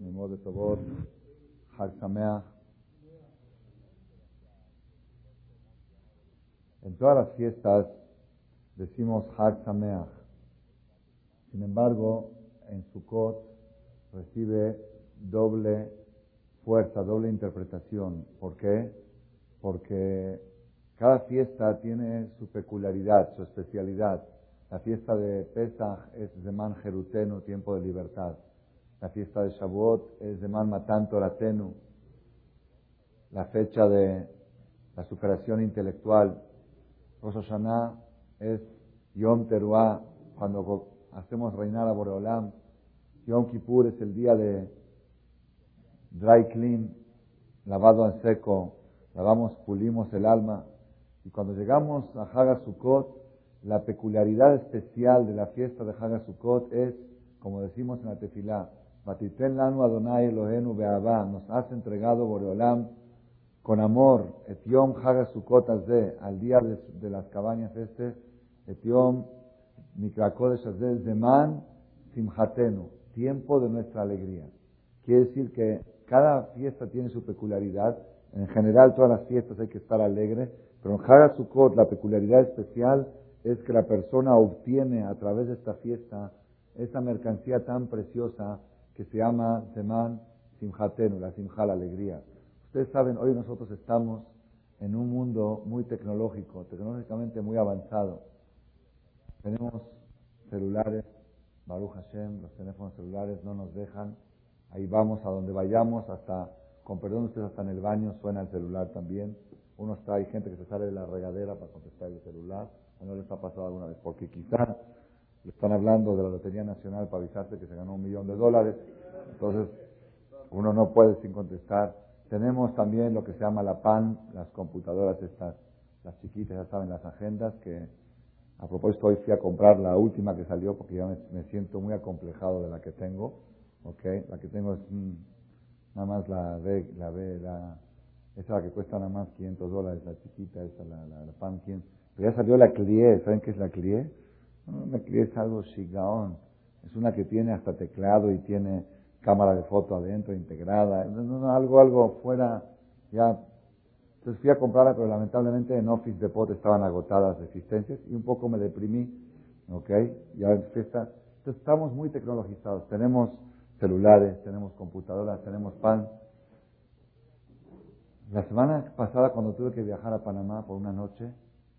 Nimod Tobot, Hag Sameach. En todas las fiestas decimos Hag Sameach. Sin embargo, en Sukkot recibe doble fuerza, doble interpretación. ¿Por qué? Porque cada fiesta tiene su peculiaridad, su especialidad. La fiesta de Pesach es de Man Jerutenu, tiempo de libertad. La fiesta de Shavuot es de Man Matan Toratenu. La fecha de la superación intelectual. Rosh Hashanah es Yom Teruah, cuando hacemos reinar a Boreolam. Yom Kippur es el día de dry clean, lavado en seco, lavamos, pulimos el alma. Y cuando llegamos a Hagasukot, la peculiaridad especial de la fiesta de Hagasukot es, como decimos en la tefilá, Batiten lanu Adonai Elohenu Be'abá, nos has entregado Boreolam con amor, Etiom Hagasukot Azeh, al día de, las cabañas este, Etiom Mikrakodesh Azeh, Zeman Simhatenu, tiempo de nuestra alegría. Quiere decir que cada fiesta tiene su peculiaridad. En general, todas las fiestas hay que estar alegre, pero en Hagasukot la peculiaridad especial es que la persona obtiene a través de esta fiesta esa mercancía tan preciosa que se llama Zeman Simhatenu, la Simha, la alegría. Ustedes saben, hoy nosotros estamos en un mundo muy tecnológico, tecnológicamente muy avanzado. Tenemos celulares, Baruch Hashem, los teléfonos celulares no nos dejan. Ahí vamos a donde vayamos, hasta, con perdón ustedes, hasta en el baño suena el celular también. Uno está, hay gente que se sale de la regadera para contestar el celular. ¿O no les ha pasado alguna vez? Porque quizás le están hablando de la Lotería Nacional para avisarse que se ganó un millón de dólares. Entonces, uno no puede sin contestar. Tenemos también lo que se llama la PAN, las computadoras estas, las chiquitas, ya saben, las agendas, que a propósito hoy fui a comprar la última que salió porque ya me, siento muy acomplejado de la que tengo. ¿ok? La que tengo es nada más la B, la B, la, esa la que cuesta nada más 500 dólares, la chiquita, esa, la, la, PAN 500. Pero ya salió la CLIE, ¿saben qué es la CLIE? CLIE es algo shigaón. Es una que tiene hasta teclado y tiene cámara de foto adentro integrada. algo, algo fuera, ya. Entonces fui a comprarla, pero lamentablemente en Office Depot estaban agotadas de existencias y un poco me deprimí. ¿Ok? Ya en fiesta. Entonces estamos muy tecnologizados. Tenemos celulares, tenemos computadoras, tenemos pan. La semana pasada, cuando tuve que viajar a Panamá por una noche,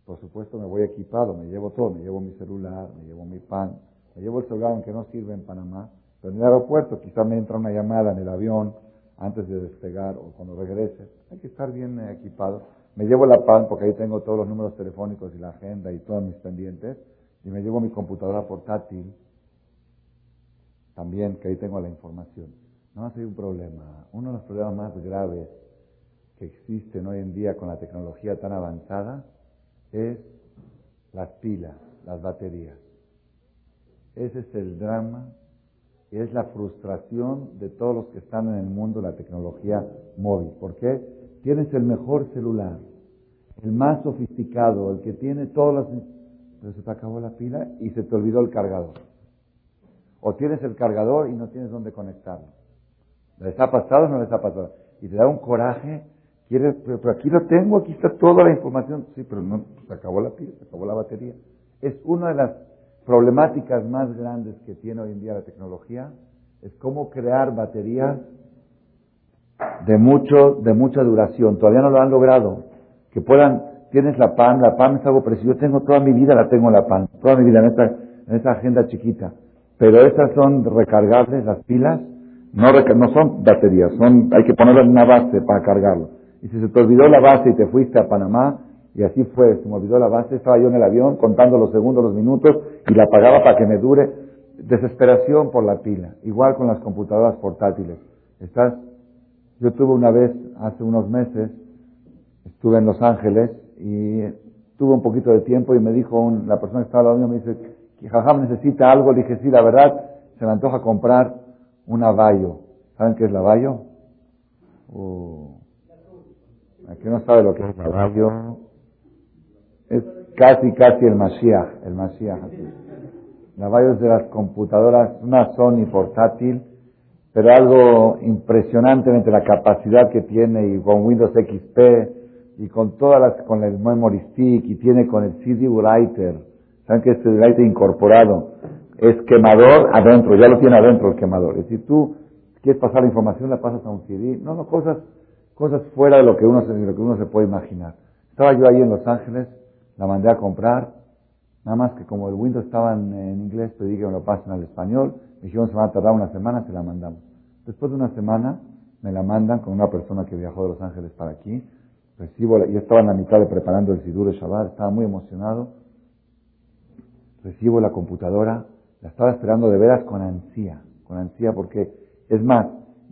por supuesto me voy equipado, me llevo todo, me llevo mi celular, me llevo mi pan, me llevo el celular aunque no sirve en Panamá, pero en el aeropuerto quizá me entra una llamada en el avión antes de despegar o cuando regrese, hay que estar bien equipado. Me llevo la pan porque ahí tengo todos los números telefónicos y la agenda y todos mis pendientes, y me llevo mi computadora portátil también, que ahí tengo la información. No más hay un problema, uno de los problemas más graves que existen hoy en día con la tecnología tan avanzada es las pilas, las baterías. Ese es el drama es la frustración de todos los que están en el mundo de la tecnología móvil. ¿Por qué? Tienes el mejor celular, el más sofisticado, el que tiene todas las... Pero se te acabó la pila y se te olvidó el cargador. O tienes el cargador y no tienes dónde conectarlo. ¿Les ha pasado o no les ha pasado? Y te da un coraje pero, aquí lo tengo, aquí está toda la información. Sí, pero no, se acabó la pila, se acabó la batería. Es una de las problemáticas más grandes que tiene hoy en día la tecnología, es cómo crear baterías de mucho, de mucha duración. Todavía no lo han logrado. Que puedan, tienes la PAN, la PAN es algo precioso. Yo tengo toda mi vida, la tengo la PAN, toda mi vida en esta, en esta agenda chiquita. Pero estas son recargables, las pilas, no, no son baterías, son, hay que ponerlas en una base para cargarlo. Y si se te olvidó la base y te fuiste a Panamá, y así fue, se me olvidó la base, estaba yo en el avión contando los segundos, los minutos, y la pagaba para que me dure. Desesperación por la pila. Igual con las computadoras portátiles. Estás, yo tuve una vez, hace unos meses, estuve en Los Ángeles y tuve un poquito de tiempo y me dijo la persona que estaba al lado mío, me dice, Jajam necesita algo. Le dije, sí, la verdad, se me antoja comprar un avallo. ¿Saben qué es la avallo? Uh, Aquí no sabe lo que es caballo. Es casi, casi el Mashiach, el Mashiach. La es de las computadoras, una Sony portátil, pero algo impresionantemente la capacidad que tiene y con Windows XP y con todas las, con el memory stick y tiene con el CD writer. ¿Saben que este writer incorporado es quemador adentro? Ya lo tiene adentro el quemador. Es decir, tú quieres pasar la información, la pasas a un CD. No, no, cosas, cosas fuera de lo que uno, lo que uno se puede imaginar. Estaba yo ahí en Los Ángeles, la mandé a comprar, nada más que como el Windows estaba en, inglés, pedí que me lo pasen al español, me dijeron se va a tardar una semana, se la mandamos. Después de una semana me la mandan con una persona que viajó de Los Ángeles para aquí, recibo, yo estaba en la mitad de preparando el Sidur Shabbat, estaba muy emocionado, recibo la computadora, la estaba esperando de veras con ansía, con ansía porque, es más,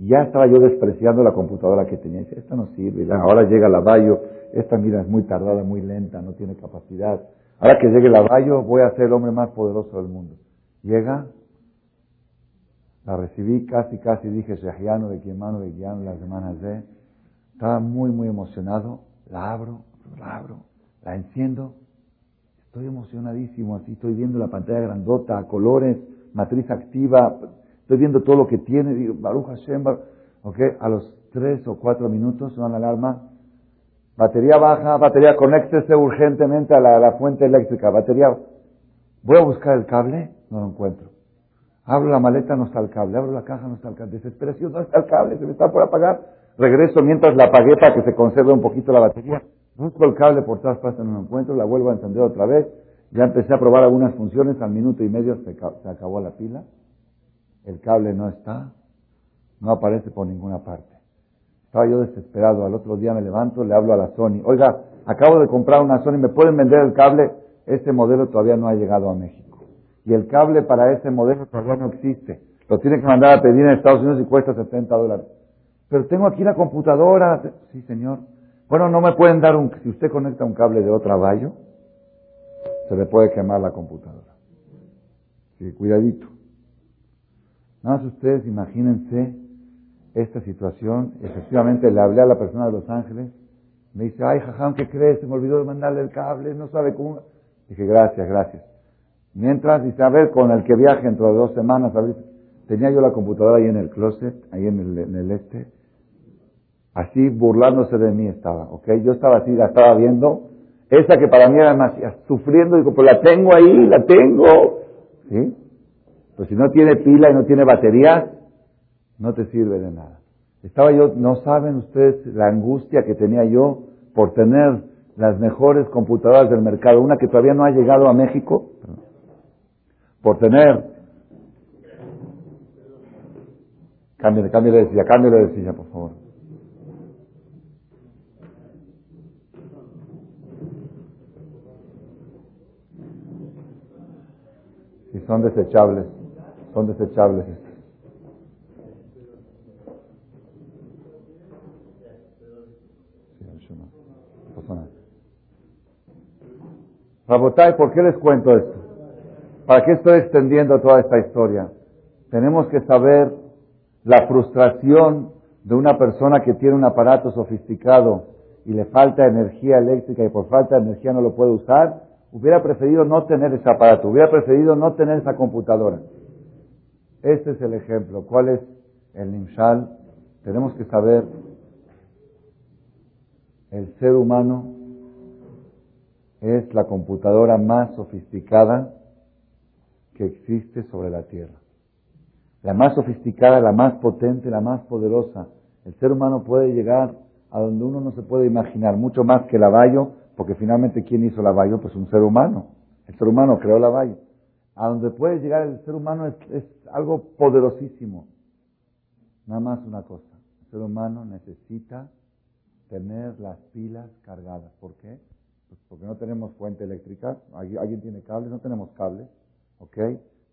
ya estaba yo despreciando la computadora que tenía. Dice, esta no sirve. Ahora llega la Bayo. Esta, mira, es muy tardada, muy lenta, no tiene capacidad. Ahora que llegue la Bayo, voy a ser el hombre más poderoso del mundo. Llega, la recibí casi, casi, dije, Shehiano, de mano, de Guiano, las semanas de. Estaba muy, muy emocionado. La abro, la abro, la enciendo. Estoy emocionadísimo, así estoy viendo la pantalla grandota, colores, matriz activa, Estoy viendo todo lo que tiene, digo, Baruch Hashem, ok, a los tres o cuatro minutos la alarma, batería baja, batería, conéctese urgentemente a la, fuente eléctrica, batería, voy a buscar el cable, no lo encuentro. Abro la maleta, no está el cable, abro la caja, no está el cable, desesperación, no está el cable, se me está por apagar. Regreso mientras la apagué para que se conserve un poquito la batería. Busco el cable por todas partes, no lo encuentro, la vuelvo a encender otra vez. Ya empecé a probar algunas funciones, al minuto y medio se acabó la pila el cable no está, no aparece por ninguna parte. Estaba yo desesperado, al otro día me levanto, le hablo a la Sony, oiga, acabo de comprar una Sony, ¿me pueden vender el cable? Este modelo todavía no ha llegado a México. Y el cable para ese modelo todavía no existe. Lo tiene que mandar a pedir en Estados Unidos y cuesta 70 dólares. Pero tengo aquí la computadora. Sí, señor. Bueno, no me pueden dar un... Si usted conecta un cable de otro vallo, se le puede quemar la computadora. Sí, cuidadito. Nada más ustedes imagínense esta situación. Efectivamente, le hablé a la persona de Los Ángeles. Me dice, ay, jajam, ¿qué crees? Se me olvidó de mandarle el cable, no sabe cómo. Dije, gracias, gracias. Mientras, dice, a ver, con el que viaje dentro de dos semanas, a ver, tenía yo la computadora ahí en el closet, ahí en el, en el este, así burlándose de mí estaba, ¿ok? Yo estaba así, la estaba viendo, esa que para mí era demasiado, sufriendo, digo, pues la tengo ahí, la tengo, ¿sí? Pues si no tiene pila y no tiene batería, no te sirve de nada. Estaba yo, no saben ustedes la angustia que tenía yo por tener las mejores computadoras del mercado, una que todavía no ha llegado a México, por tener, cámbiale, cámbiale de silla, cámbiale de silla, por favor. Si son desechables. Son desechables. Rabotay, ¿por qué les cuento esto? ¿Para qué estoy extendiendo toda esta historia? Tenemos que saber la frustración de una persona que tiene un aparato sofisticado y le falta energía eléctrica y por falta de energía no lo puede usar, hubiera preferido no tener ese aparato, hubiera preferido no tener esa computadora. Este es el ejemplo. ¿Cuál es el Nimshal? Tenemos que saber, el ser humano es la computadora más sofisticada que existe sobre la Tierra. La más sofisticada, la más potente, la más poderosa. El ser humano puede llegar a donde uno no se puede imaginar, mucho más que el porque finalmente ¿quién hizo el avallo? Pues un ser humano. El ser humano creó el a donde puede llegar el ser humano es, algo poderosísimo. Nada más una cosa, el ser humano necesita tener las pilas cargadas. ¿Por qué? Pues porque no tenemos fuente eléctrica, alguien tiene cables, no tenemos cables, ¿ok?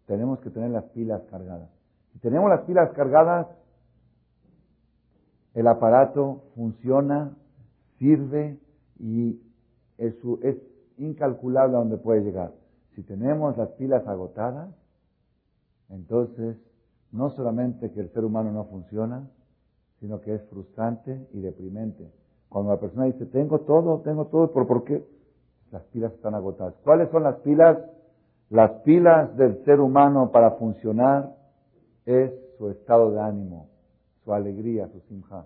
Tenemos que tener las pilas cargadas. Si tenemos las pilas cargadas, el aparato funciona, sirve y es, es incalculable a donde puede llegar. Si tenemos las pilas agotadas, entonces no solamente que el ser humano no funciona, sino que es frustrante y deprimente. Cuando la persona dice, tengo todo, tengo todo, ¿por, ¿por qué? Las pilas están agotadas. ¿Cuáles son las pilas? Las pilas del ser humano para funcionar es su estado de ánimo, su alegría, su simja.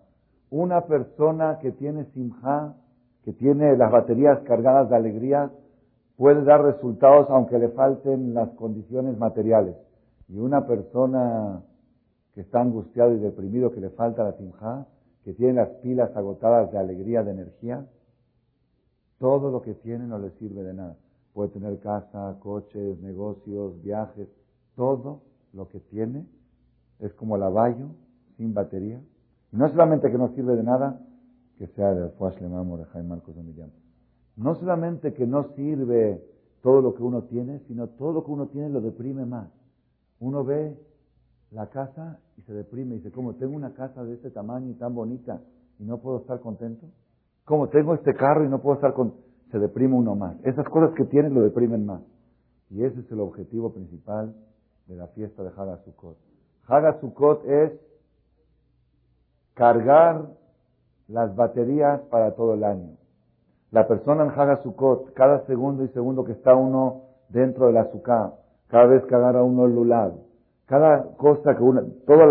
Una persona que tiene simja, que tiene las baterías cargadas de alegría, puede dar resultados aunque le falten las condiciones materiales. Y una persona que está angustiado y deprimido, que le falta la simja, que tiene las pilas agotadas de alegría, de energía, todo lo que tiene no le sirve de nada. Puede tener casa, coches, negocios, viajes, todo lo que tiene es como lavallo sin batería. Y no solamente que no sirve de nada, que sea de Fuash Lemamo, de Jaime Marcos Miriam. No solamente que no sirve todo lo que uno tiene, sino todo lo que uno tiene lo deprime más. Uno ve la casa y se deprime y dice, ¿cómo tengo una casa de este tamaño y tan bonita y no puedo estar contento? ¿Cómo tengo este carro y no puedo estar contento? Se deprime uno más. Esas cosas que tiene lo deprimen más. Y ese es el objetivo principal de la fiesta de Hagasukot. Hagasukot es cargar las baterías para todo el año. La persona en Hagasukot, cada segundo y segundo que está uno dentro del azúcar, cada vez que agarra uno el lulado, cada cosa que uno, todo,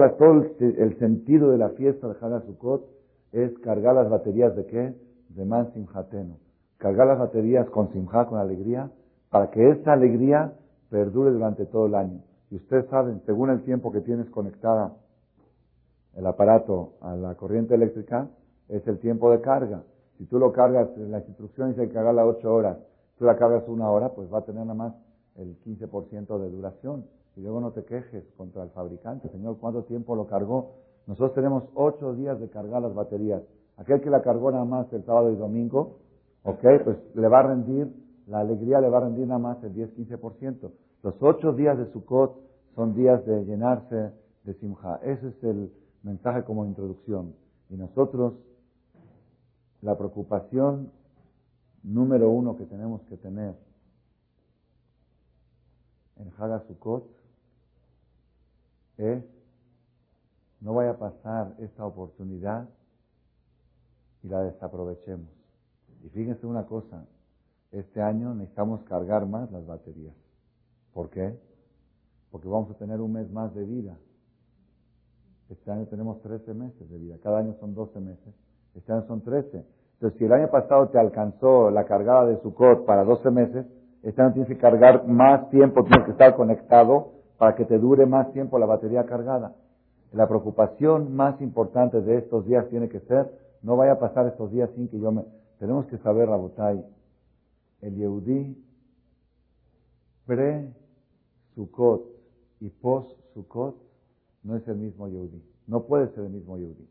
el, sentido de la fiesta de Hagasukot es cargar las baterías de qué? De Man Simhateno. Cargar las baterías con Simha, con alegría, para que esa alegría perdure durante todo el año. Y ustedes saben, según el tiempo que tienes conectada el aparato a la corriente eléctrica, es el tiempo de carga. Si tú lo cargas, las instrucciones hay cargarla 8 horas, tú la cargas una hora, pues va a tener nada más el 15% de duración. Y luego no te quejes contra el fabricante, Señor, ¿cuánto tiempo lo cargó? Nosotros tenemos 8 días de cargar las baterías. Aquel que la cargó nada más el sábado y domingo, ok, pues le va a rendir, la alegría le va a rendir nada más el 10-15%. Los ocho días de Sukkot son días de llenarse de Simha. Ese es el mensaje como introducción. Y nosotros, la preocupación número uno que tenemos que tener en Haga Sukkot es no vaya a pasar esta oportunidad y la desaprovechemos. Y fíjense una cosa, este año necesitamos cargar más las baterías. ¿Por qué? Porque vamos a tener un mes más de vida. Este año tenemos 13 meses de vida. Cada año son 12 meses. Este año son 13. Entonces, si el año pasado te alcanzó la cargada de Sukkot para 12 meses, este tienes que cargar más tiempo, tienes que estar conectado para que te dure más tiempo la batería cargada. La preocupación más importante de estos días tiene que ser, no vaya a pasar estos días sin que yo me... Tenemos que saber, Rabotai, el Yehudí pre Sukkot y post Sukkot no es el mismo Yehudi. No puede ser el mismo Yehudi.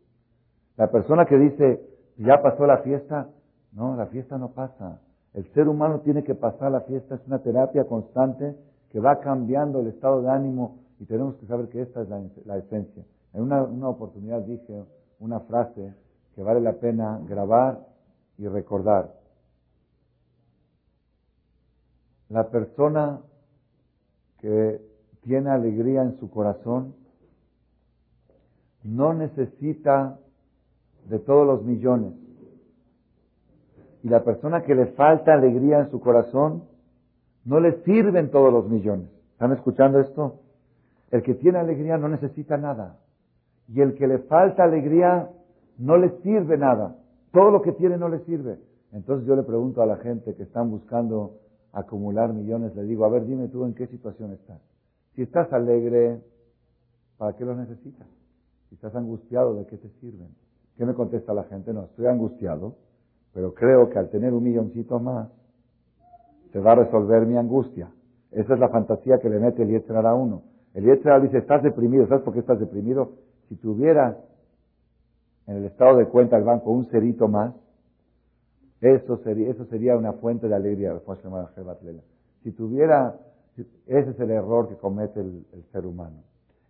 La persona que dice, ya pasó la fiesta, no, la fiesta no pasa. El ser humano tiene que pasar la fiesta, es una terapia constante que va cambiando el estado de ánimo y tenemos que saber que esta es la, esencia. En una, una oportunidad dije una frase que vale la pena grabar y recordar. La persona que tiene alegría en su corazón no necesita de todos los millones. Y la persona que le falta alegría en su corazón, no le sirven todos los millones. ¿Están escuchando esto? El que tiene alegría no necesita nada. Y el que le falta alegría no le sirve nada. Todo lo que tiene no le sirve. Entonces yo le pregunto a la gente que están buscando acumular millones, le digo, a ver, dime tú en qué situación estás. Si estás alegre, ¿para qué lo necesitas? Si estás angustiado, ¿de qué te sirven? ¿Qué me contesta la gente? No, estoy angustiado, pero creo que al tener un milloncito más, se va a resolver mi angustia. Esa es la fantasía que le mete el Yetzirah a uno. El Yetzirah dice, estás deprimido. ¿Sabes por qué estás deprimido? Si tuvieras en el estado de cuenta del banco un cerito más, eso sería, eso sería una fuente de alegría. Si tuviera, ese es el error que comete el, ser humano.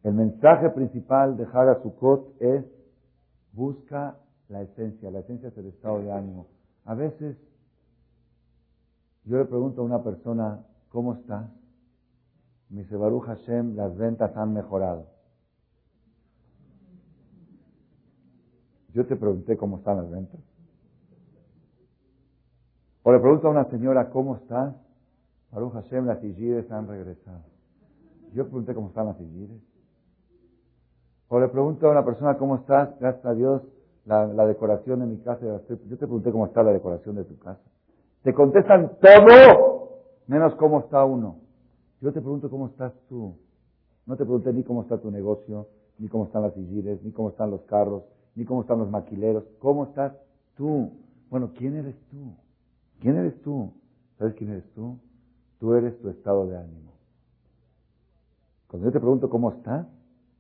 El mensaje principal de Haga Sukkot es busca la esencia. La esencia es el estado de ánimo. A veces yo le pregunto a una persona, ¿cómo está? Mi Baruch Hashem, las ventas han mejorado. Yo te pregunté cómo están las ventas. O le pregunto a una señora, ¿cómo estás? Baruch Hashem, las Sigires han regresado. Yo pregunté cómo están las Sigires. O le pregunto a una persona, ¿cómo estás? Gracias a Dios, la, decoración de mi casa. Yo te pregunté cómo está la decoración de tu casa. Te contestan todo, menos cómo está uno. Yo te pregunto cómo estás tú. No te pregunté ni cómo está tu negocio, ni cómo están las sillires, ni cómo están los carros, ni cómo están los maquileros. ¿Cómo estás tú? Bueno, ¿quién eres tú? ¿Quién eres tú? ¿Sabes quién eres tú? Tú eres tu estado de ánimo. Cuando yo te pregunto cómo estás,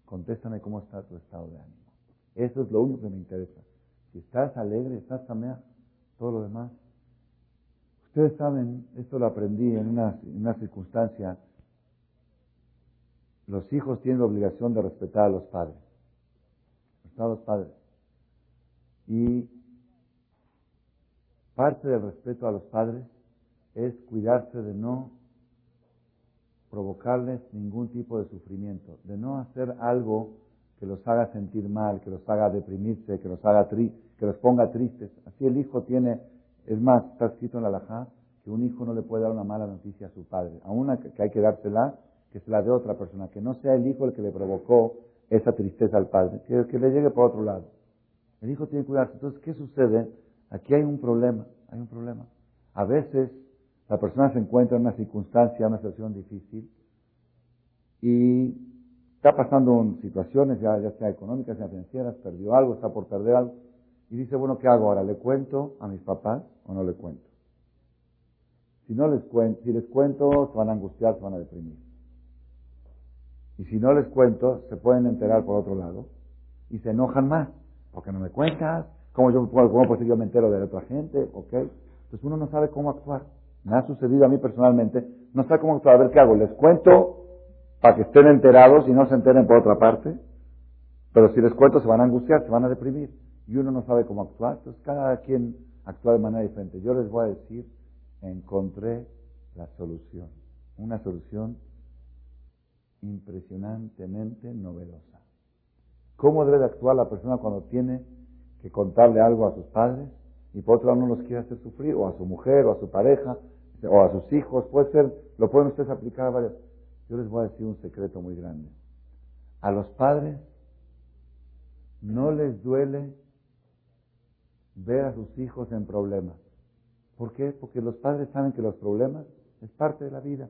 contéstame cómo está tu estado de ánimo. Eso es lo único que me interesa. Si estás alegre, estás también, todo lo demás. Ustedes saben, esto lo aprendí en una, en una circunstancia. Los hijos tienen la obligación de respetar a los padres. Respetar a los padres. Y parte del respeto a los padres es cuidarse de no provocarles ningún tipo de sufrimiento, de no hacer algo que los haga sentir mal, que los haga deprimirse, que los haga tri que los ponga tristes. Así el hijo tiene, es más, está escrito en la Lajá, que un hijo no le puede dar una mala noticia a su padre, a una que hay que dársela, que se la de otra persona, que no sea el hijo el que le provocó esa tristeza al padre, que, que le llegue por otro lado. El hijo tiene que cuidarse. Entonces, ¿qué sucede? Aquí hay un problema, hay un problema. A veces la persona se encuentra en una circunstancia, una situación difícil, y está pasando situaciones, ya, sea económicas, ya financieras, perdió algo, está por perder algo, y dice, bueno, ¿qué hago ahora? ¿Le cuento a mis papás o no le cuento? Si no les cuento, si les cuento, se van a angustiar, se van a deprimir. Y si no les cuento, se pueden enterar por otro lado y se enojan más, porque no me cuentas, ¿cómo yo cómo pues yo me entero de otra gente? ¿Ok? Entonces uno no sabe cómo actuar. Me ha sucedido a mí personalmente, no sé cómo ver qué hago, les cuento para que estén enterados y no se enteren por otra parte, pero si les cuento se van a angustiar, se van a deprimir. Y uno no sabe cómo actuar, entonces cada quien actúa de manera diferente. Yo les voy a decir, encontré la solución, una solución impresionantemente novedosa. ¿Cómo debe de actuar la persona cuando tiene que contarle algo a sus padres y por otro lado no los quiere hacer sufrir, o a su mujer, o a su pareja, o a sus hijos, puede ser, lo pueden ustedes aplicar a varias. Yo les voy a decir un secreto muy grande. A los padres no les duele ver a sus hijos en problemas. ¿Por qué? Porque los padres saben que los problemas es parte de la vida.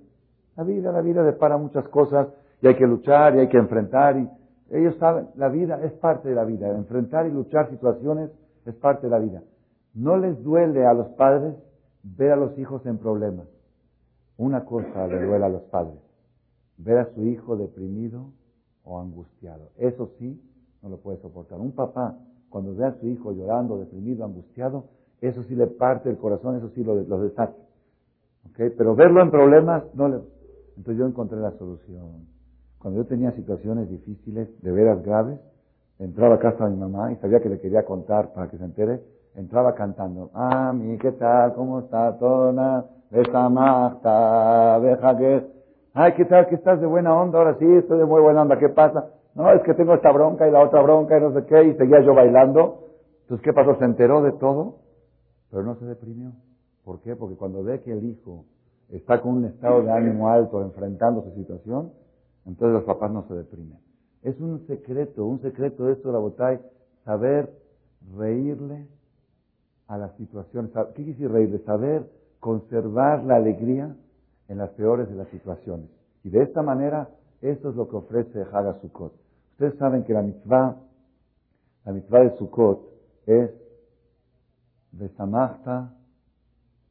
La vida, la vida depara muchas cosas y hay que luchar y hay que enfrentar y ellos saben, la vida es parte de la vida. Enfrentar y luchar situaciones es parte de la vida. No les duele a los padres ver a los hijos en problemas. Una cosa le duele a los padres, ver a su hijo deprimido o angustiado. Eso sí, no lo puede soportar. Un papá, cuando ve a su hijo llorando, deprimido, angustiado, eso sí le parte el corazón, eso sí lo, lo deshace. Pero verlo en problemas, no le... Entonces yo encontré la solución. Cuando yo tenía situaciones difíciles, de veras graves, entraba a casa de mi mamá y sabía que le quería contar para que se entere, entraba cantando, ah, mi, ¿qué tal? ¿Cómo está? Tona, beja que... Ay, ¿qué tal? ¿Que estás de buena onda? Ahora sí, estoy de muy buena onda. ¿Qué pasa? No, es que tengo esta bronca y la otra bronca y no sé qué, y seguía yo bailando. Entonces, ¿qué pasó? Se enteró de todo, pero no se deprimió. ¿Por qué? Porque cuando ve que el hijo está con un estado de ánimo alto enfrentando su situación, entonces los papás no se deprimen. Es un secreto, un secreto de esto de la botay, saber reírle a las situaciones. ¿Qué quiere decir reírle? Saber conservar la alegría en las peores de las situaciones. Y de esta manera, esto es lo que ofrece Haga Sukkot. Ustedes saben que la mitzvah, la mitzvah de Sukkot es de Samachta,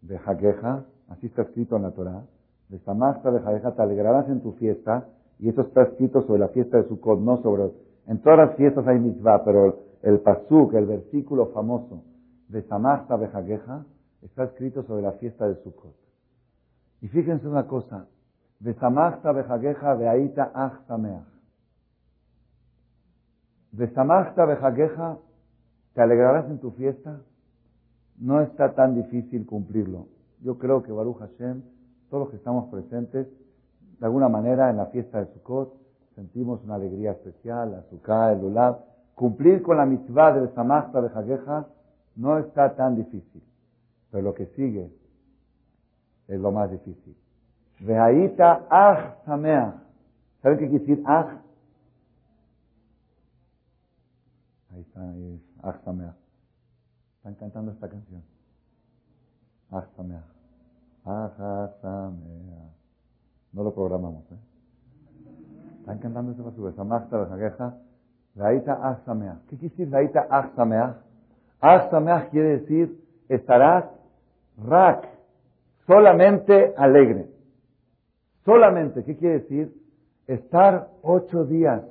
de Hageja, así está escrito en la Torah, de Samachta, de Hageja, te alegrarás en tu fiesta, y eso está escrito sobre la fiesta de Sukkot, no sobre... En todas las fiestas hay mitzvah, pero el pasuk, el versículo famoso de Samachta Bejageja, está escrito sobre la fiesta de Sukkot. Y fíjense una cosa, de Samachta Bejageja de Aita Ach Sameach. De Samachta Bejageja, te alegrarás en tu fiesta, no está tan difícil cumplirlo. Yo creo que Baruch Hashem, todos los que estamos presentes, de alguna manera en la fiesta de Sukkot sentimos una alegría especial, la Sukkah, el Lulab. Cumplir con la mitzvah de Hageja no está tan difícil. Pero lo que sigue es lo más difícil. Vehaita Ach Sameach. ¿Saben qué quiere decir Ach? Están cantando esta canción. Achsamea. Achsamea. No lo programamos, ¿eh? Están cantando esta basura. Samachta Bejageja. Laita Achsamea. ¿Qué quiere decir Laita Achsamea? Achsamea quiere decir estarás rak, solamente alegre. Solamente, ¿qué quiere decir? Estar ocho días.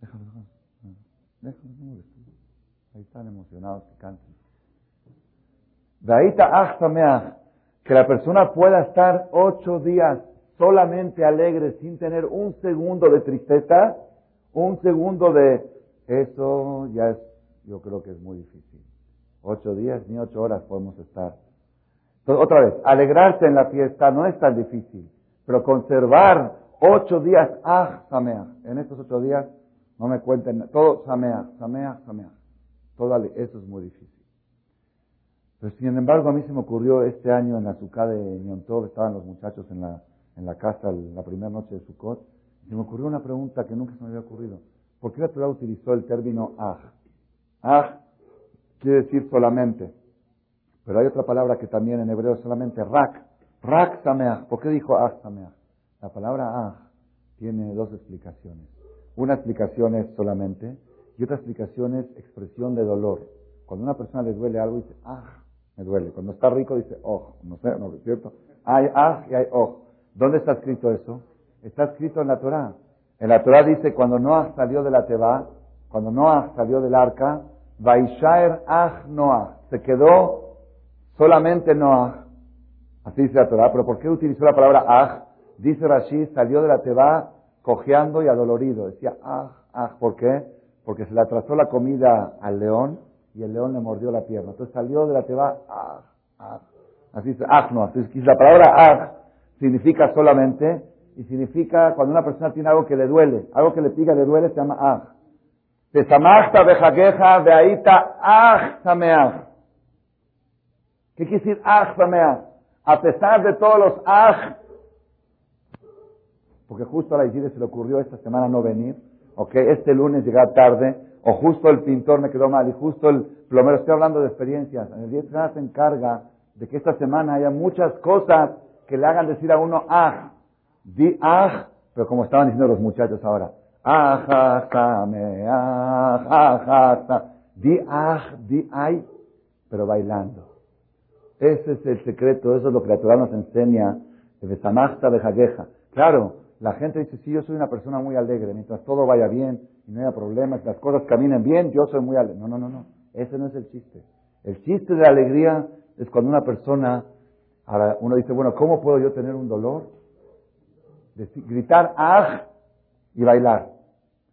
Déjalo, déjalo. Déjalo, Ahí están emocionados que canten. Que la persona pueda estar ocho días solamente alegre, sin tener un segundo de tristeza, un segundo de... Eso ya es, yo creo que es muy difícil. Ocho días ni ocho horas podemos estar. Entonces, otra vez, alegrarse en la fiesta no es tan difícil, pero conservar ocho días, ah, samea. En estos ocho días, no me cuenten, todo samea, samea, samea. Todo, eso es muy difícil. Pero sin embargo, a mí se me ocurrió este año en la Sukkah de Ñontov, estaban los muchachos en la, en la casa la primera noche de Sukkot, se me ocurrió una pregunta que nunca se me había ocurrido. ¿Por qué la Torah utilizó el término ah? Ah quiere decir solamente. Pero hay otra palabra que también en hebreo solamente rak. Rak sameach. ¿Por qué dijo ah sameach? La palabra ah tiene dos explicaciones. Una explicación es solamente y otra explicación es expresión de dolor. Cuando una persona le duele algo dice ah, me duele. Cuando está rico dice oh, no sé, no es cierto. Hay ah y hay oh. ¿Dónde está escrito eso? Está escrito en la Torah. En la Torah dice cuando Noah salió de la Teba, cuando Noah salió del arca, Vaishaer Ach Noah. Se quedó solamente Noah. Así dice la Torah. Pero ¿por qué utilizó la palabra Ach? Dice Rashi, salió de la Teba cojeando y adolorido. Decía Ach, Ach. ¿Por qué? Porque se le atrasó la comida al león y el león le mordió la pierna. Entonces salió de la Teba Ach, Ach. Así dice Ach Noah. La palabra Ach significa solamente y significa cuando una persona tiene algo que le duele, algo que le pica, le duele, se llama Ach. Tesamachta bejaqueja veaita ach sameach. ¿Qué quiere decir sameach? A pesar de todos los ach, porque justo a la Iglesia se le ocurrió esta semana no venir, ok, este lunes llegar tarde, o justo el pintor me quedó mal, y justo el plomero, estoy hablando de experiencias, en el día se encarga de que esta semana haya muchas cosas que le hagan decir a uno ach, di ach, pero como estaban diciendo los muchachos ahora, Di aj, di ay, pero bailando. Ese es el secreto, eso es lo que la Torah nos enseña. de jagueja. Claro, la gente dice, sí, yo soy una persona muy alegre, mientras todo vaya bien y no haya problemas, las cosas caminen bien, yo soy muy alegre. No, no, no, no. Ese no es el chiste. El chiste de la alegría es cuando una persona, ahora uno dice, bueno, ¿cómo puedo yo tener un dolor? gritar, ¡aj! y bailar.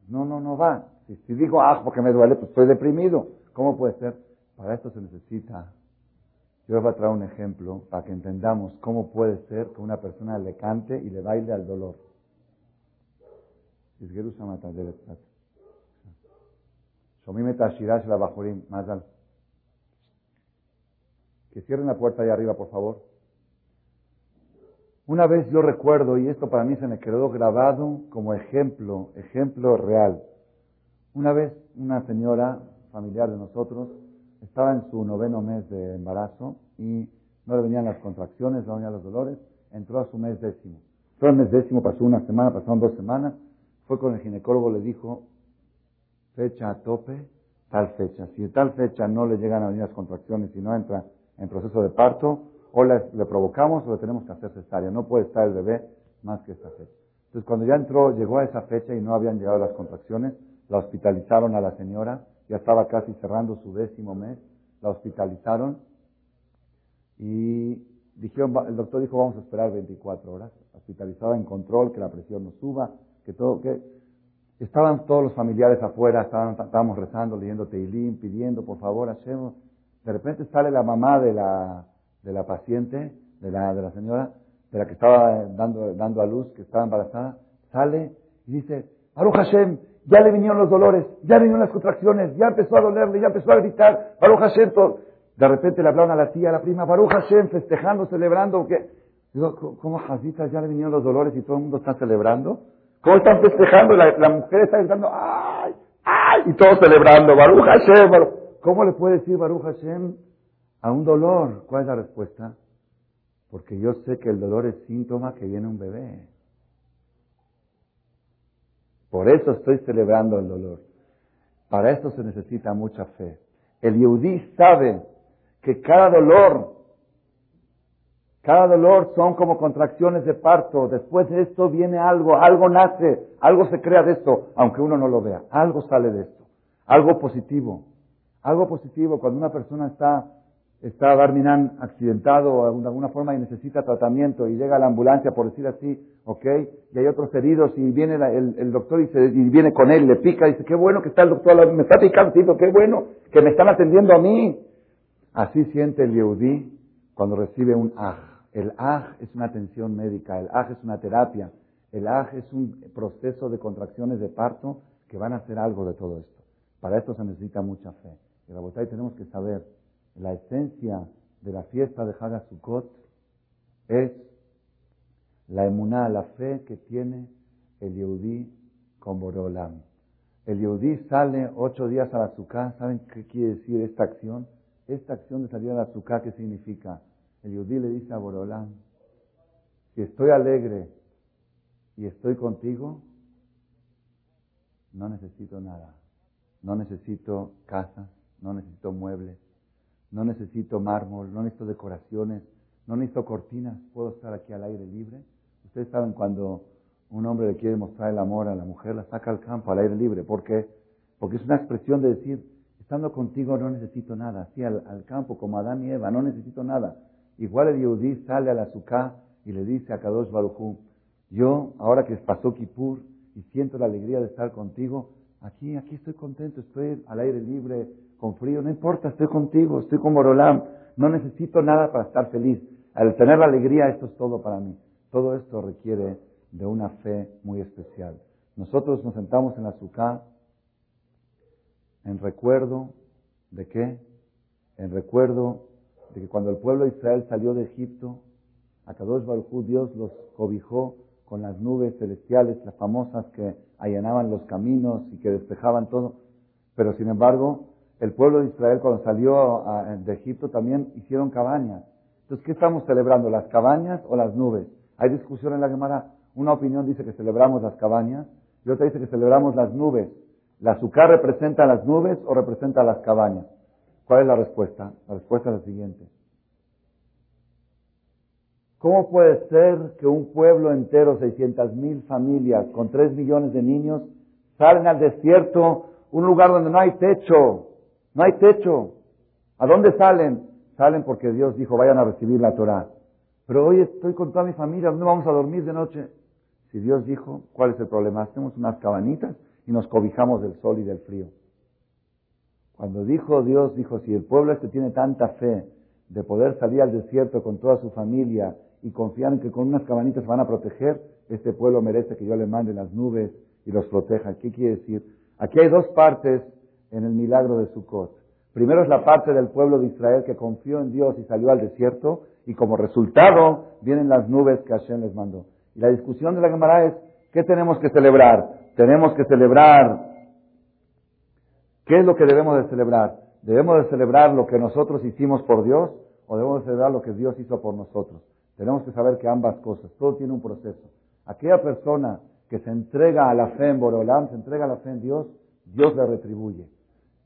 No, no, no va. Si, digo, ah, porque me duele, pues estoy deprimido. ¿Cómo puede ser? Para esto se necesita. Yo les voy a traer un ejemplo para que entendamos cómo puede ser que una persona le cante y le baile al dolor. Que cierren la puerta ahí arriba, por favor. Una vez yo recuerdo, y esto para mí se me quedó grabado como ejemplo, ejemplo real. Una vez una señora familiar de nosotros estaba en su noveno mes de embarazo y no le venían las contracciones, no le venían los dolores, entró a su mes décimo. Entró al mes décimo, pasó una semana, pasaron dos semanas, fue con el ginecólogo, le dijo, fecha a tope, tal fecha. Si tal fecha no le llegan a venir las contracciones y no entra en proceso de parto, o le, provocamos o le tenemos que hacer cesárea. No puede estar el bebé más que esta fecha. Entonces, cuando ya entró, llegó a esa fecha y no habían llegado las contracciones, la hospitalizaron a la señora, ya estaba casi cerrando su décimo mes, la hospitalizaron y dijeron, el doctor dijo, vamos a esperar 24 horas, hospitalizada en control, que la presión no suba, que todo, que estaban todos los familiares afuera, estaban, estábamos rezando, leyendo Teilim, pidiendo, por favor, hacemos. De repente sale la mamá de la, de la paciente, de la, de la señora, de la que estaba dando, dando a luz, que estaba embarazada, sale y dice, Baruch Hashem, ya le vinieron los dolores, ya le vinieron las contracciones, ya empezó a dolerle, ya empezó a gritar, Baruch Hashem, de repente le hablaron a la tía, a la prima, Baruch Hashem, festejando, celebrando, que digo, ¿cómo Jazitas ya le vinieron los dolores y todo el mundo está celebrando? ¿Cómo están festejando? La, la mujer está gritando, ¡ay! ¡ay! y todos celebrando, Baruch Hashem. ¿Cómo le puede decir Baruch Hashem a un dolor? ¿Cuál es la respuesta? Porque yo sé que el dolor es síntoma que viene un bebé. Por eso estoy celebrando el dolor. Para esto se necesita mucha fe. El Yehudí sabe que cada dolor, cada dolor son como contracciones de parto. Después de esto viene algo, algo nace, algo se crea de esto, aunque uno no lo vea. Algo sale de esto. Algo positivo. Algo positivo. Cuando una persona está está Barminan accidentado de alguna forma y necesita tratamiento y llega a la ambulancia, por decir así, ¿ok? Y hay otros heridos y viene el, doctor y, se, y, viene con él, le pica y dice, qué bueno que está el doctor, me está picando, qué bueno que me están atendiendo a mí. Así siente el Yehudí cuando recibe un aj. El aj es una atención médica, el aj es una terapia, el aj es un proceso de contracciones de parto que van a hacer algo de todo esto. Para esto se necesita mucha fe. Y la tenemos que saber la esencia de la fiesta de Sukkot es la emuná, la fe que tiene el Yehudí con Borolam. El Yehudí sale ocho días a la Sukkah. ¿Saben qué quiere decir esta acción? Esta acción de salir a la Sukkah, ¿qué significa? El Yehudí le dice a Borolam, si estoy alegre y estoy contigo, no necesito nada. No necesito casa, no necesito muebles, no necesito mármol, no necesito decoraciones, no necesito cortinas, puedo estar aquí al aire libre. Ustedes saben cuando un hombre le quiere mostrar el amor a la mujer, la saca al campo, al aire libre. ¿Por qué? Porque es una expresión de decir, estando contigo no necesito nada. Así al, campo, como Adán y Eva, no necesito nada. Igual el Yehudí sale al azúcar y le dice a Kadosh Barujú, yo, ahora que pasó Kippur y siento la alegría de estar contigo, aquí, aquí estoy contento, estoy al aire libre, con frío, no importa, estoy contigo, estoy con Morolam, no necesito nada para estar feliz. Al tener la alegría, esto es todo para mí. Todo esto requiere de una fe muy especial. Nosotros nos sentamos en la azúcar en recuerdo de qué? En recuerdo de que cuando el pueblo de Israel salió de Egipto, a Kadosh Baruj Dios los cobijó con las nubes celestiales, las famosas que allanaban los caminos y que despejaban todo. Pero sin embargo, el pueblo de Israel cuando salió de Egipto también hicieron cabañas. Entonces, ¿qué estamos celebrando? ¿Las cabañas o las nubes? Hay discusión en la Gemara. Una opinión dice que celebramos las cabañas y otra dice que celebramos las nubes. ¿La azúcar representa las nubes o representa las cabañas? ¿Cuál es la respuesta? La respuesta es la siguiente. ¿Cómo puede ser que un pueblo entero, 600 mil familias, con 3 millones de niños, salen al desierto, un lugar donde no hay techo, no hay techo. ¿A dónde salen? Salen porque Dios dijo, vayan a recibir la Torah. Pero hoy estoy con toda mi familia, ¿dónde vamos a dormir de noche? Si Dios dijo, ¿cuál es el problema? Hacemos unas cabanitas y nos cobijamos del sol y del frío. Cuando dijo Dios, dijo, si el pueblo este tiene tanta fe de poder salir al desierto con toda su familia y confiar en que con unas cabanitas van a proteger, este pueblo merece que yo le mande las nubes y los proteja. ¿Qué quiere decir? Aquí hay dos partes en el milagro de Sukkot. Primero es la parte del pueblo de Israel que confió en Dios y salió al desierto, y como resultado vienen las nubes que Hashem les mandó. Y la discusión de la Gemara es, ¿qué tenemos que celebrar? Tenemos que celebrar, ¿qué es lo que debemos de celebrar? ¿Debemos de celebrar lo que nosotros hicimos por Dios o debemos de celebrar lo que Dios hizo por nosotros? Tenemos que saber que ambas cosas, todo tiene un proceso. Aquella persona que se entrega a la fe en Borolam, se entrega a la fe en Dios, Dios le retribuye.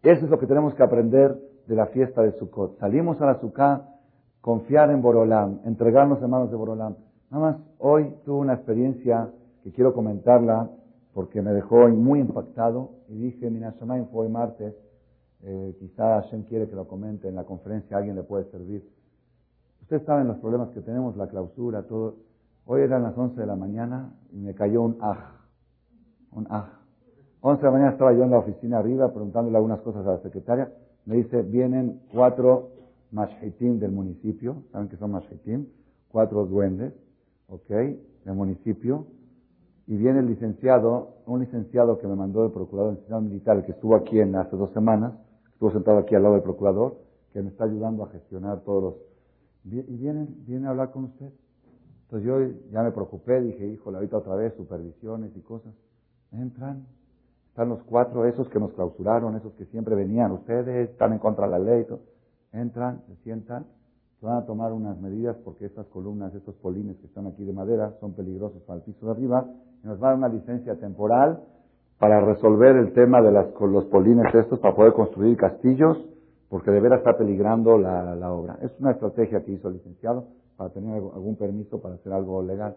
Eso es lo que tenemos que aprender de la fiesta de Sukkot. Salimos a la Sukkah, confiar en Borolam, entregarnos en manos de Borolam. Nada más, hoy tuve una experiencia que quiero comentarla porque me dejó muy impactado y dije, Mina Shamayim fue hoy martes, eh, quizá Hashem quiere que lo comente en la conferencia, alguien le puede servir. Ustedes saben los problemas que tenemos, la clausura, todo. Hoy eran las 11 de la mañana y me cayó un aj, un aj. 11 de la mañana estaba yo en la oficina arriba preguntándole algunas cosas a la secretaria. Me dice, vienen cuatro mashitim del municipio. ¿Saben qué son mashitim? Cuatro duendes, ¿ok? Del municipio. Y viene el licenciado, un licenciado que me mandó el procurador nacional militar, que estuvo aquí en hace dos semanas, estuvo sentado aquí al lado del procurador, que me está ayudando a gestionar todos los... Y vienen, vienen a hablar con usted. Entonces yo ya me preocupé, dije, híjole, ahorita otra vez supervisiones y cosas. Entran, Están los cuatro, esos que nos clausuraron, esos que siempre venían, ustedes están en contra de la ley. Entran, se sientan, se van a tomar unas medidas porque estas columnas, estos polines que están aquí de madera, son peligrosos para el piso de arriba, y nos van a dar una licencia temporal para resolver el tema de las, con los polines estos, para poder construir castillos, porque de veras está peligrando la, la obra. Es una estrategia que hizo el licenciado para tener algún permiso para hacer algo legal.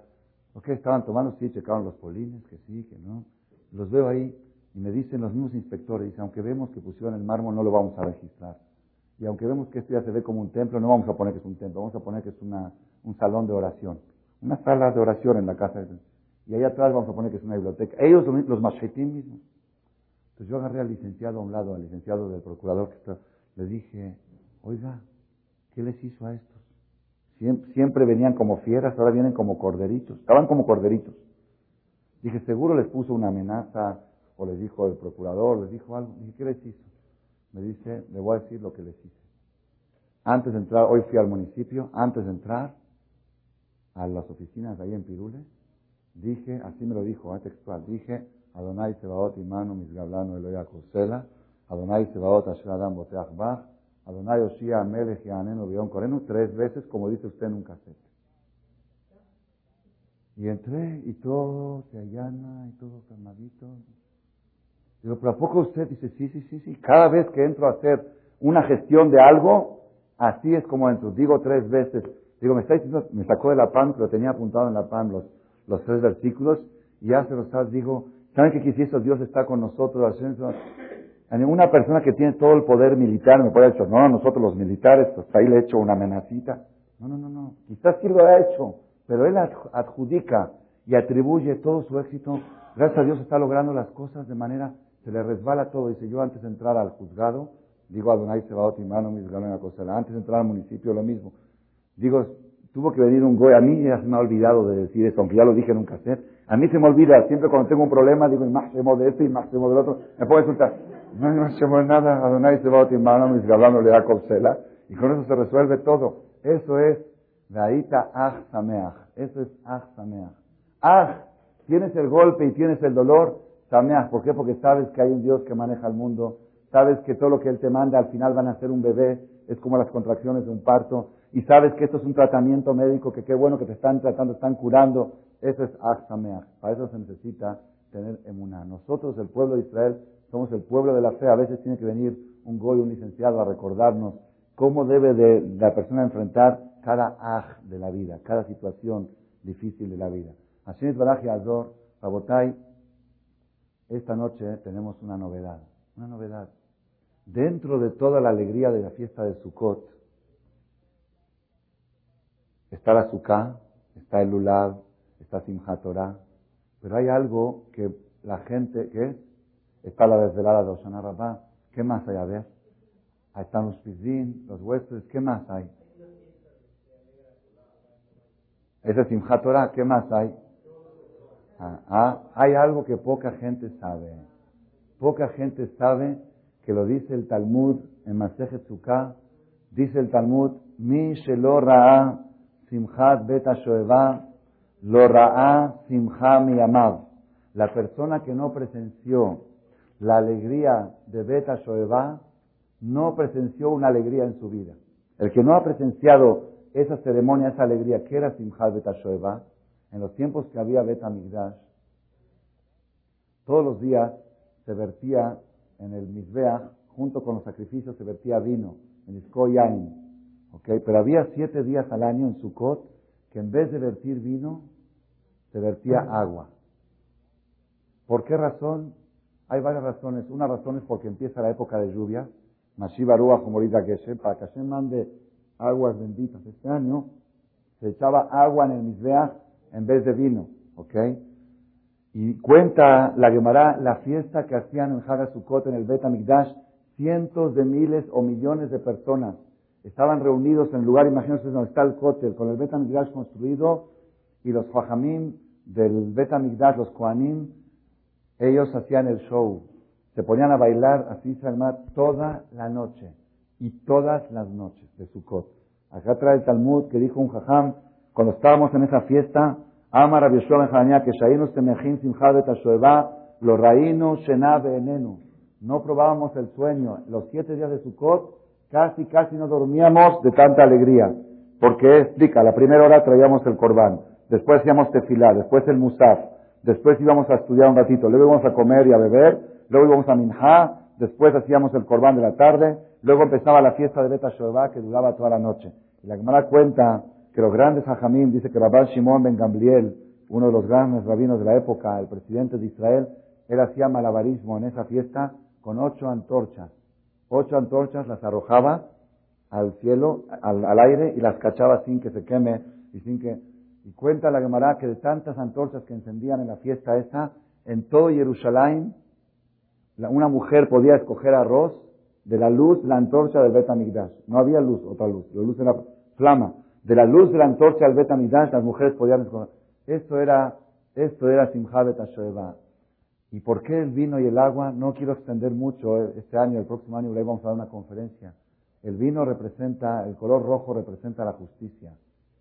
¿Ok? Estaban tomando, sí, checaron los polines, que sí, que no. Los veo ahí y me dicen los mismos inspectores, dice, aunque vemos que pusieron el mármol, no lo vamos a registrar. Y aunque vemos que esto ya se ve como un templo, no vamos a poner que es un templo, vamos a poner que es una, un salón de oración. Una sala de oración en la casa. De... Y ahí atrás vamos a poner que es una biblioteca. Ellos, los mashetim mismos. Entonces yo agarré al licenciado a un lado, al licenciado del procurador que está, le dije, oiga, ¿qué les hizo a estos? Siempre, venían como fieras, ahora vienen como corderitos. Estaban como corderitos. Dije, seguro les puso una amenaza, o les dijo el procurador, les dijo algo. ¿qué les hizo? Me dice, le voy a decir lo que les hice. Antes de entrar, hoy fui al municipio, antes de entrar a las oficinas ahí en Pirules, dije, así me lo dijo, a textual, dije, Adonai Sebaot Imanu Misgablano Eloya Kosela, Adonai Sebaot Asher Adam Boteach Bach, Adonai Oshia Amelech Yanenu Bion Corenu, tres veces, como dice usted en un cassette. Y entré y todo se allana y todo calmadito. Digo, pero ¿a poco usted dice, sí, sí, sí, sí? Cada vez que entro a hacer una gestión de algo, así es como entro. Digo tres veces. Digo, me está diciendo, me sacó de la pan, lo tenía apuntado en la pan los, los tres versículos, y ya se los digo, ¿saben qué quisiese? Dios está con nosotros. A ninguna persona que tiene todo el poder militar me puede decir, no, nosotros los militares, pues ahí le he hecho una amenacita. No, no, no, no. Quizás sí lo ha hecho, pero él adjudica y atribuye todo su éxito. Gracias a Dios está logrando las cosas de manera, se le resbala todo. Dice, yo antes de entrar al juzgado, digo Adonai Sebaot Imano, mis una cosa. Antes de entrar al municipio, lo mismo. Digo, tuvo que venir un goy. A mí ya se me ha olvidado de decir eso, aunque ya lo dije en un. A mí se me olvida, siempre cuando tengo un problema, digo, y máximo de este y máximo del otro. Me puedo insultar. No, no hacemos nada. Adonai se va a timar, mis hablando le da copsela. Y con eso se resuelve todo. Eso es Raita Ach Sameach. Eso es Ach Sameach. Ach, tienes el golpe y tienes el dolor, Sameach. ¿Por qué? Porque sabes que hay un Dios que maneja el mundo. Sabes que todo lo que Él te manda al final van a ser un bebé. Es como las contracciones de un parto. Y sabes que esto es un tratamiento médico, que qué bueno que te están tratando, están curando. Eso es Ach Sameach. Para eso se necesita tener emuná. Nosotros, el pueblo de Israel, somos el pueblo de la fe, a veces tiene que venir un goy, un licenciado a recordarnos cómo debe de la persona enfrentar cada aj de la vida, cada situación difícil de la vida. Así es Baraji Azor, esta noche tenemos una novedad, una novedad. Dentro de toda la alegría de la fiesta de Sukkot, está la Sukkah, está el Lulav, está Simchat Torah, pero hay algo que la gente, ¿qué es? Está la desvelada de Osana Rabá. ¿Qué más hay a ver? Ahí están los pizín, los huéspedes. ¿Qué más hay? Ese es Simchat. ¿Qué más hay? Ah, ah, hay algo que poca gente sabe. Poca gente sabe que lo dice el Talmud en Masejet. Dice el Talmud, Mi shelo ra'a simchat shoeva, lo ra'a simcha mi amav. La persona que no presenció la alegría de Shoeva no presenció una alegría en su vida. El que no ha presenciado esa ceremonia, esa alegría, que era Simchat Shoeva, en los tiempos que había Beta Migdash, todos los días se vertía en el Mizbeach, junto con los sacrificios, se vertía vino, en Isko ¿okay? Pero había siete días al año en Sukkot que en vez de vertir vino, se vertía agua. ¿Por qué razón? Hay varias razones. Una razón es porque empieza la época de lluvia. Mashiva Ruach que Geshem, para que Hashem mande aguas benditas. Este año se echaba agua en el Mizbeach en vez de vino. ¿Ok? Y cuenta la Gemara la fiesta que hacían en Hagasukot en el Bet Amigdash. Cientos de miles o millones de personas estaban reunidos en el lugar, imagínense donde está el Kotel, con el Bet Amigdash construido y los Fajamim del Bet Amigdash, los Koanim, ellos hacían el show, se ponían a bailar así Salmat toda la noche y todas las noches de Sukkot. Acá trae el Talmud que dijo un jajam, cuando estábamos en esa fiesta, Amar Rabbi Yeshua que Simcha Bet Lo raínos shenabe enenu. No probábamos el sueño. Los siete días de Sukkot casi, casi no dormíamos de tanta alegría. Porque explica, la primera hora traíamos el corbán, después hacíamos tefilá, después el musaf, después íbamos a estudiar un ratito, luego íbamos a comer y a beber, luego íbamos a minjá, después hacíamos el corbán de la tarde, luego empezaba la fiesta de Beta Shová que duraba toda la noche. Y la Gemara cuenta que los grandes hajamim, dice que Rabban Shimon ben Gamliel, uno de los grandes rabinos de la época, el presidente de Israel, él hacía malabarismo en esa fiesta con ocho antorchas. Ocho antorchas las arrojaba al cielo, al, aire, y las cachaba sin que se queme y sin que... Y cuenta la Gemara que de tantas antorchas que encendían en la fiesta esa, en todo Jerusalén, una mujer podía escoger arroz de la luz, la antorcha del Betamigdash. No había luz, otra luz, la luz era flama. De la luz de la antorcha del Betamigdash, las mujeres podían escoger. Esto era, esto era Simcha ¿Y por qué el vino y el agua? No quiero extender mucho. Este año, el próximo año, le vamos a dar una conferencia. El vino representa, el color rojo representa la justicia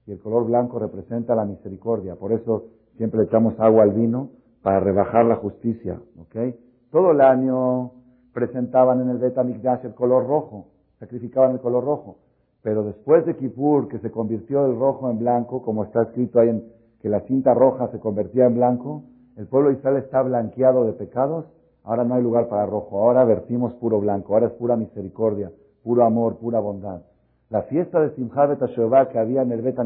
y el color blanco representa la misericordia. Por eso siempre le echamos agua al vino para rebajar la justicia. ¿ok? Todo el año presentaban en el Betamikdash el color rojo, sacrificaban el color rojo. Pero después de Kippur, que se convirtió el rojo en blanco, como está escrito ahí en que la cinta roja se convertía en blanco, el pueblo de Israel está blanqueado de pecados, ahora no hay lugar para rojo, ahora vertimos puro blanco, ahora es pura misericordia, puro amor, pura bondad. La fiesta de Simchat Bet que había en el Bet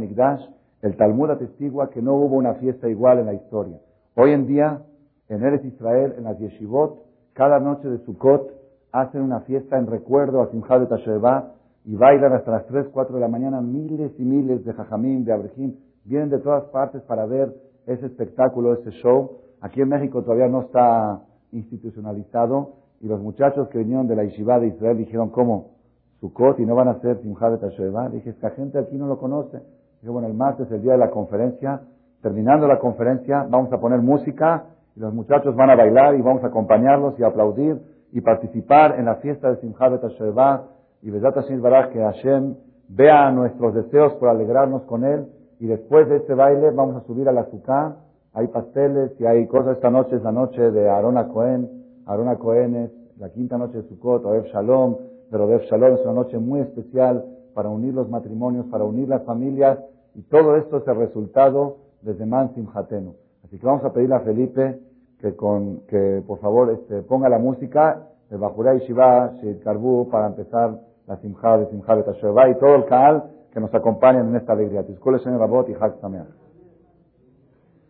el Talmud atestigua que no hubo una fiesta igual en la historia. Hoy en día, en Eres Israel, en las yeshivot, cada noche de Sukkot, hacen una fiesta en recuerdo a Simchat Bet y bailan hasta las 3, 4 de la mañana miles y miles de jajamín, de abrejim, vienen de todas partes para ver ese espectáculo, ese show. Aquí en México todavía no está institucionalizado y los muchachos que vinieron de la Yeshiva de Israel dijeron, ¿cómo? Sukkot y no van a hacer Simchat Tashoeva. Dije, esta gente aquí no lo conoce. Dije, bueno, el martes, el día de la conferencia, terminando la conferencia, vamos a poner música y los muchachos van a bailar y vamos a acompañarlos y aplaudir y participar en la fiesta de Simchat Tashoeva y Besat Hashem Baraj que Hashem vea nuestros deseos por alegrarnos con él y después de este baile vamos a subir a la azúcar. Hay pasteles y hay cosas. Esta noche es la noche de Arona Cohen. Arona Cohen es la quinta noche de Sukkot, Oev Shalom. Pero Oev Shalom es una noche muy especial para unir los matrimonios, para unir las familias. Y todo esto es el resultado desde Mansim Hatenu. Así que vamos a pedirle a Felipe que, con, que por favor este, ponga la música de Bajura Shiva, Shid Karbu, para empezar la Simcha de Simcha de y todo el Kaal que nos acompañan en esta alegría. Señor Rabot y Hak Nada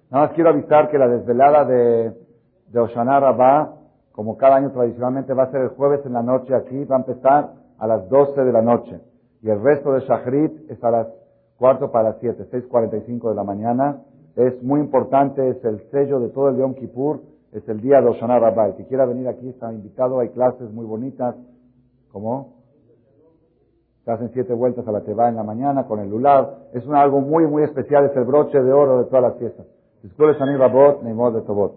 más quiero avisar que la desvelada de, de Oshana Rabá, como cada año tradicionalmente, va a ser el jueves en la noche aquí, va a empezar a las 12 de la noche. Y el resto de Shachrit es a las cuarto para las 7, 6.45 de la mañana. Es muy importante, es el sello de todo el Yom Kippur, es el día de Oshana Rabá. El que quiera venir aquí está invitado, hay clases muy bonitas. ¿Cómo? Se hacen siete vueltas a la teba en la mañana con el lulav. Es un, algo muy, muy especial, es el broche de oro de todas las fiestas. Escuela Rabot, Neimot de Tobot.